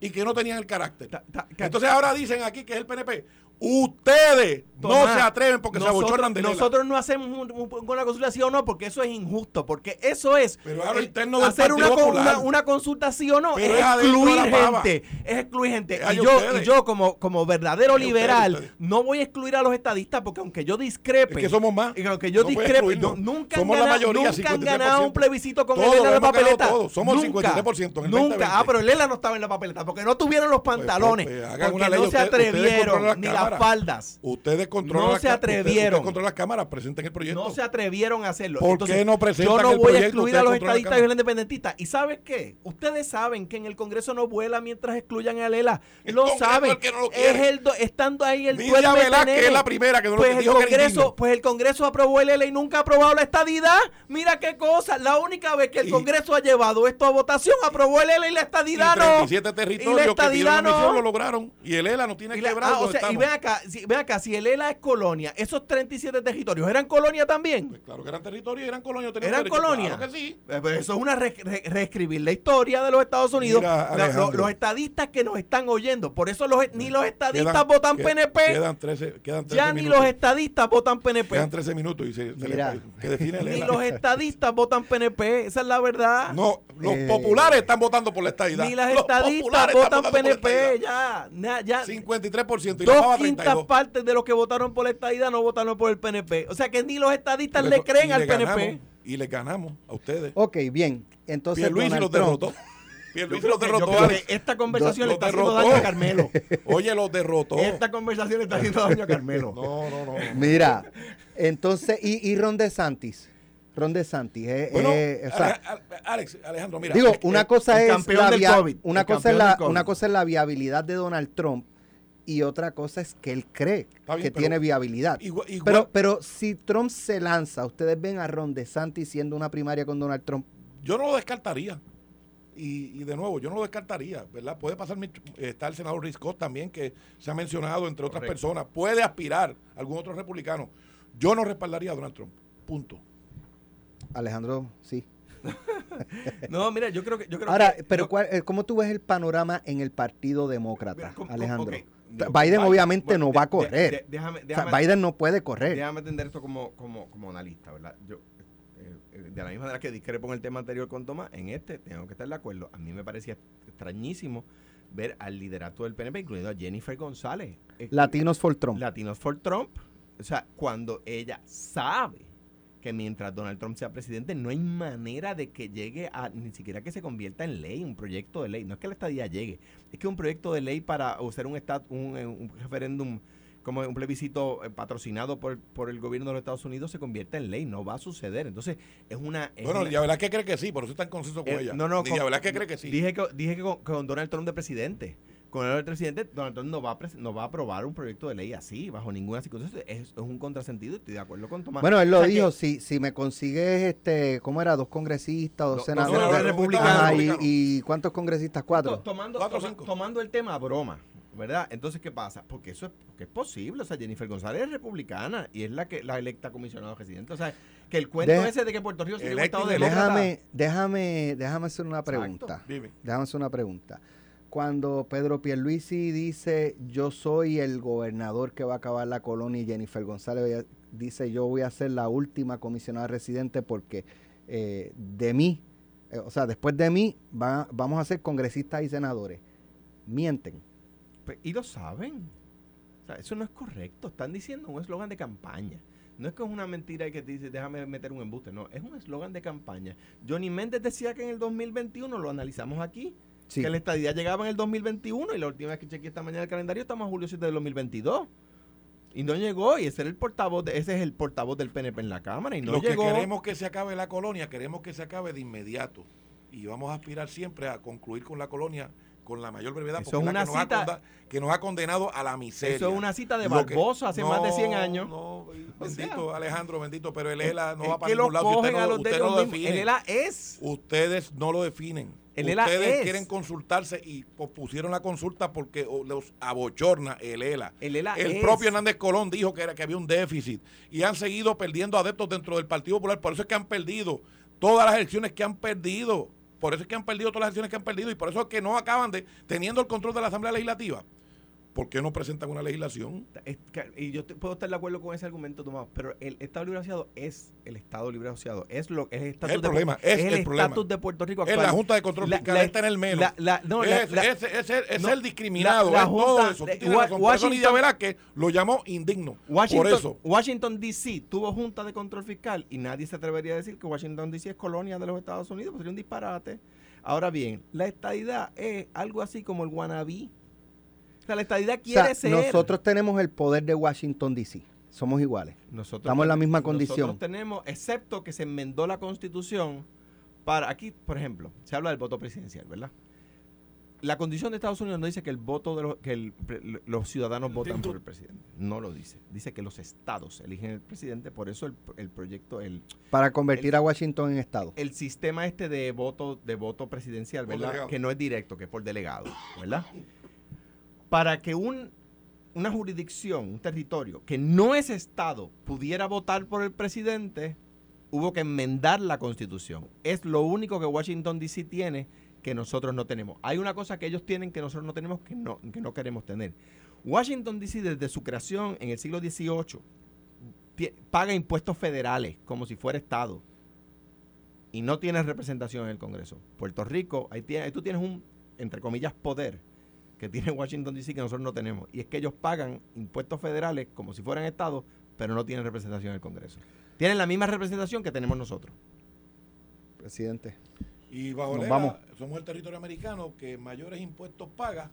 y que no tenían el carácter. Ta- ta- ca- Entonces ahora dicen aquí que es el PNP. Ustedes no se atreven porque se nosotros, abochornan de. Nosotros no hacemos un- un- una consulta sí o no, porque eso es injusto, porque eso es Pero es a lo el- interno del hacer una, una, una consulta sí o no, Pero es excluir la gente, es excluir gente. Y yo, y yo como, como verdadero liberal, ustedes. no voy a excluir a los estadistas, porque aunque yo discrepe, Es que somos más. y aunque yo No discrepe, no- nunca, han la ganado, mayoría, nunca han 53%. ganado un plebiscito con Todos el ELA en la papeleta. todos. Somos el nunca, 53% en el Nunca. 2020. Ah, pero el ELA no estaba en la papeleta, porque no tuvieron los pantalones, pues, hagan porque una ley no se atrevieron, ni las cámaras. faldas. Ustedes controlan No las se ustedes- atrevieron. ustedes las cámaras, presenten el proyecto. No se atrevieron a hacerlo. ¿Por Entonces, qué no presentan Yo no el voy a proyecto? excluir Ustedes a los la estadistas y los independentistas. ¿Y sabes qué? Ustedes saben que en el Congreso no vuela mientras excluyan a Lela. El Lo Congreso saben. es el que no lo es el do- estando ahí el Nidia nene. es la primera que no lo- pues que el dijo que era Congreso. Pues el Congreso aprobó el ELA y nunca ha aprobado la estadidad. Mira qué cosa. La única vez que el Y- Congreso ha llevado esto a votación, aprobó el ELA y la Y estadidad no. 37 Y la territorios que pidieron estadidad la misión no. lo lograron. Y el ELA no tiene Y que la- quebrar ah, o sea, y ven acá, si, ve acá, si el ELA es colonia, esos 37 territorios, ¿eran colonia también? Pues claro que eran territorios y eran colonias. ¿Eran? Claro que sí. Eh, pues eso es una re- re- reescribir la historia de los Estados Unidos. Mira, La- los estadistas que nos están oyendo, por eso los, ni los estadistas Quedan- votan PNP, Quedan 13, quedan 13 ya ni los estadistas votan PNP. Quedan 13 minutos y se, se Mira. le, que define el Ni ELA. los estadistas votan PNP, esa es la verdad. No, los Eh, populares están votando por la estadidad. Ni las Los estadistas votan la PNP, ya. ya 53% y la dos quintas 32. partes de los que votaron por la estadidad no votaron por el PNP. O sea que ni los estadistas le creen al le PNP. ganamos, y le ganamos a ustedes. Ok, bien. Entonces, Pierluisi Donald los Trump- derrotó. Pierluisi los derrotó. creo que Alex. esta conversación le está haciendo daño a Carmelo. Oye, los derrotó. Esta conversación le está haciendo daño a Carmelo. No, no, no. Mira, entonces, y, y Ron DeSantis. Ron DeSantis, eh, Bueno, eh, o sea, Alex, Alejandro, mira. digo, una cosa es la cosa es una cosa es la viabilidad de Donald Trump y otra cosa es que él cree bien, que pero tiene viabilidad. igual- igual- pero pero si Trump se lanza, ustedes ven a Ron DeSantis siendo una primaria con Donald Trump. Yo no lo descartaría. Y, y de nuevo, yo no lo descartaría, ¿verdad? Puede pasar, mi- está el senador Rick Scott también, que se ha mencionado, entre otras Correcto. personas. Puede aspirar algún otro republicano. Yo no respaldaría a Donald Trump. Punto. Alejandro, sí. No, mira, yo creo que. Yo creo Ahora, que- pero yo- ¿cuál- eh, ¿cómo tú ves el panorama en el Partido Demócrata, Mira, ¿cómo- Alejandro? Biden Biden- obviamente bueno, no de- va a correr. de- déjame, O sea, déjame- Biden no puede correr. Déjame entender esto como, como, como analista, ¿verdad? Yo, eh, eh, de la misma manera que discrepo en el tema anterior con Tomás, en este tengo que estar de acuerdo. A mí me parecía extrañísimo ver al liderato del PNP, incluyendo a Jennifer González. Latinos for Trump. Latinos for Trump. O sea, cuando ella sabe que mientras Donald Trump sea presidente, no hay manera de que llegue a ni siquiera que se convierta en ley, un proyecto de ley. No es que la estadía llegue, es que un proyecto de ley para hacer un, estat, un, eh, un referéndum como un plebiscito eh, patrocinado por, por el gobierno de los Estados Unidos se convierta en ley. No va a suceder. Entonces, es una. es Bueno, una- y la verdad es que cree que sí, por eso está en consenso con eh, ella. no, no, con- la verdad es que cree que sí. Dije que, dije que con, con Donald Trump de presidente. Con el presidente, Donald Trump no va, a pres- no va a aprobar un proyecto de ley así, bajo ninguna circunstancia. Es, es un contrasentido y estoy de acuerdo con Tomás. Bueno, él lo O sea que- dijo, si, si me consigues, este, ¿cómo era? Dos congresistas, dos Dos- senadores. dos senadores republicanos. Y, ¿cuántos congresistas? Cuatro. To- tomando, Cuatro o toma- cinco. tomando el tema a broma, ¿verdad? Entonces, ¿qué pasa? Porque eso es, porque es posible. O sea, Jennifer González es republicana y es la que la electa comisionada residente. O sea, que el cuento Deja- ese de que Puerto Rico sería un estado demócrata. Déjame, déjame, déjame hacer una Exacto. pregunta. Dime. Déjame hacer una pregunta. Cuando Pedro Pierluisi dice yo soy el gobernador que va a acabar la colonia y Jennifer González dice yo voy a ser la última comisionada residente porque eh, de mí, eh, o sea, después de mí va- vamos a ser congresistas y senadores. Mienten. Y lo saben. O sea, eso no es correcto. Están diciendo un eslogan de campaña. No es que es una mentira y que te dice, déjame meter un embuste. No, es un eslogan de campaña. Johnny Méndez decía que en el 2021, lo analizamos aquí, Sí. que la estadía llegaba en el 2021 y la última vez que chequeé esta mañana el calendario estamos a julio 7 del 2022. Y no llegó y ese era el portavoz, de- ese es el portavoz del PNP en la Cámara y no Los llegó. que queremos que se acabe la colonia, queremos que se acabe de inmediato. Y vamos a aspirar siempre a concluir con la colonia con la mayor brevedad, Eso porque es una que nos, ha cita- que nos ha condenado a la miseria. Eso es una cita de Barbosa hace más de 100 años. No, O bendito sea, Alejandro, bendito, pero el ELA no va para ningún lado. usted no a lo- usted no. El ELA es. Ustedes no lo definen. El ELA Ustedes es. quieren consultarse y pospusieron la consulta porque o, los abochorna el ELA. El ELA El es. propio Hernández Colón dijo que, era, que había un déficit y han seguido perdiendo adeptos dentro del Partido Popular. Por eso es que han perdido todas las elecciones que han perdido. Por eso es que han perdido todas las elecciones que han perdido y por eso es que no acaban de, teniendo el control de la Asamblea Legislativa. ¿Por qué no presentan una legislación? Es y yo puedo estar de acuerdo con ese argumento, Tomás, pero el Estado Libre Asociado es el Estado Libre Asociado. Es, lo, es el estatus el de- problema, es el el problema. estatus de Puerto Rico Es la Junta de Control La- Fiscal, la- está en el menos. la- no, es, es- es el, es no, el discriminado, es todo eso. de- Washington- Velázquez lo llamó indigno. Washington, por eso. Washington D.C. tuvo junta de control fiscal y nadie se atrevería a decir que Washington D.C. es colonia de los Estados Unidos, pues sería un disparate. Ahora bien, la estadidad es algo así como el wannabe. Sea, la estadidad O quiere sea, ser. nosotros tenemos el poder de Washington DC. Somos iguales. Nosotros Estamos en la misma condición. Nosotros tenemos, excepto que se enmendó la constitución para, aquí, por ejemplo, se habla del voto presidencial, ¿verdad? La condición de Estados Unidos no dice que el voto de los, que el los ciudadanos votan por el presidente. No lo dice. Dice que los estados eligen el presidente, por eso el, el proyecto, el, Para convertir El- a Washington en Estado. el sistema este de voto, de voto presidencial, ¿verdad? Que no es directo, que es por delegado, ¿verdad? Para que un una jurisdicción, un territorio que no es Estado, pudiera votar por el presidente, hubo que enmendar la constitución. Es lo único que Washington DC tiene que nosotros no tenemos. Hay una cosa que ellos tienen que nosotros no tenemos que no, que no queremos tener. Washington DC desde su creación en el siglo XVIII paga impuestos federales como si fuera Estado y no tiene representación en el Congreso. Puerto Rico, ahí, tiene- ahí tú tienes un, entre comillas, poder que tiene Washington DC que nosotros no tenemos. Y es que ellos pagan impuestos federales como si fueran Estados, pero no tienen representación en el Congreso. Tienen la misma representación que tenemos nosotros. Presidente. Y bajo Nos la- vamos. somos el territorio americano que mayores impuestos paga.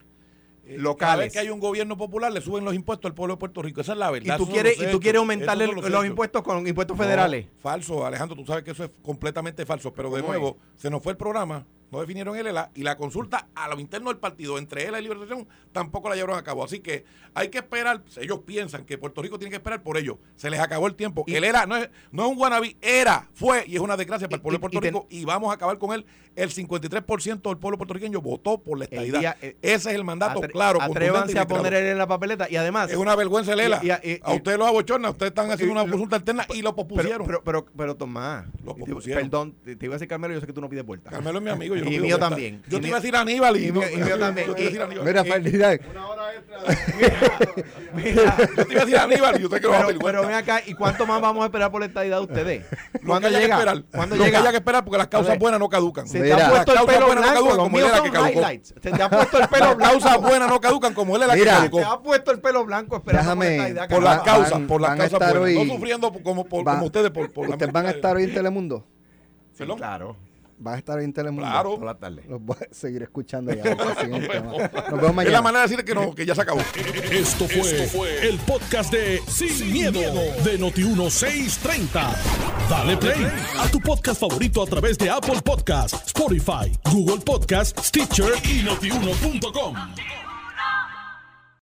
Eh, Locales. Cada vez que hay un gobierno popular le suben los impuestos al pueblo de Puerto Rico. Esa es la Y verdad. tú eso son quieres, y tú quieres aumentarle los, impuestos con impuestos No, federales. falso, Alejandro, tú sabes que eso es completamente falso. Pero de ¿Cómo nuevo, se nos fue el programa, no definieron el ELA y la consulta a lo interno del partido entre ELA y Liberación tampoco la llevaron a cabo. Así que hay que esperar, ellos piensan que Puerto Rico tiene que esperar por ello. Se les acabó el tiempo. Y- el ELA no es, no es un wannabe, era, fue y es una desgracia para el pueblo y- de Puerto y ten- Rico y vamos a acabar con él. El 53% del pueblo puertorriqueño votó por la El estadidad. día- eh, Ese es el mandato Atre- claro. Atrévanse a poner él en la papeleta. Y además, Es una vergüenza el ELA. A ustedes los abochorna, ustedes están haciendo una consulta alterna y lo pospusieron. pero, pero, pero, Tomás, Lo te- pospusieron. perdón, te, te iba a decir Carmelo, yo sé que tú no pides vuelta. Carmelo es mi amigo. Yo Y mío también. Yo Y te iba a decir Aníbal y, y no- mío- y mío también. Yo te iba a decir Y- Aníbal. Mira. Mira, Yo te iba a decir Aníbal y sé que va a pero, ven acá, ¿y cuánto más vamos a esperar por la estadidad de ustedes? ¿Cuándo haya llega? que esperar. ¿Cuándo Lo que llega? haya que esperar porque las causas buenas no caducan. Se te Mira. ha puesto el Las pelo blanco, como él era que caducó. Se te ha puesto el pelo Las blanco. causas buenas no caducan como él era Mira. que Se te ha puesto el pelo blanco esperando por la Déjame- estadidad, Por las causas, por las van a causas estar buenas. No sufriendo como, por- Va- como ustedes por, la ¿Ustedes van a estar hoy en Telemundo? Sí, claro. ¿Van a estar en Telemundo? Claro. Toda la tarde. Los voy a seguir escuchando ya. Nos vemos Es la mañana. manera de decir que, no, que ya se acabó. Esto fue, el podcast de Sin, miedo, de Noti1630. Dale play a tu podcast favorito a través de Apple Podcasts, Spotify, Google Podcasts, Stitcher y notiuno.com.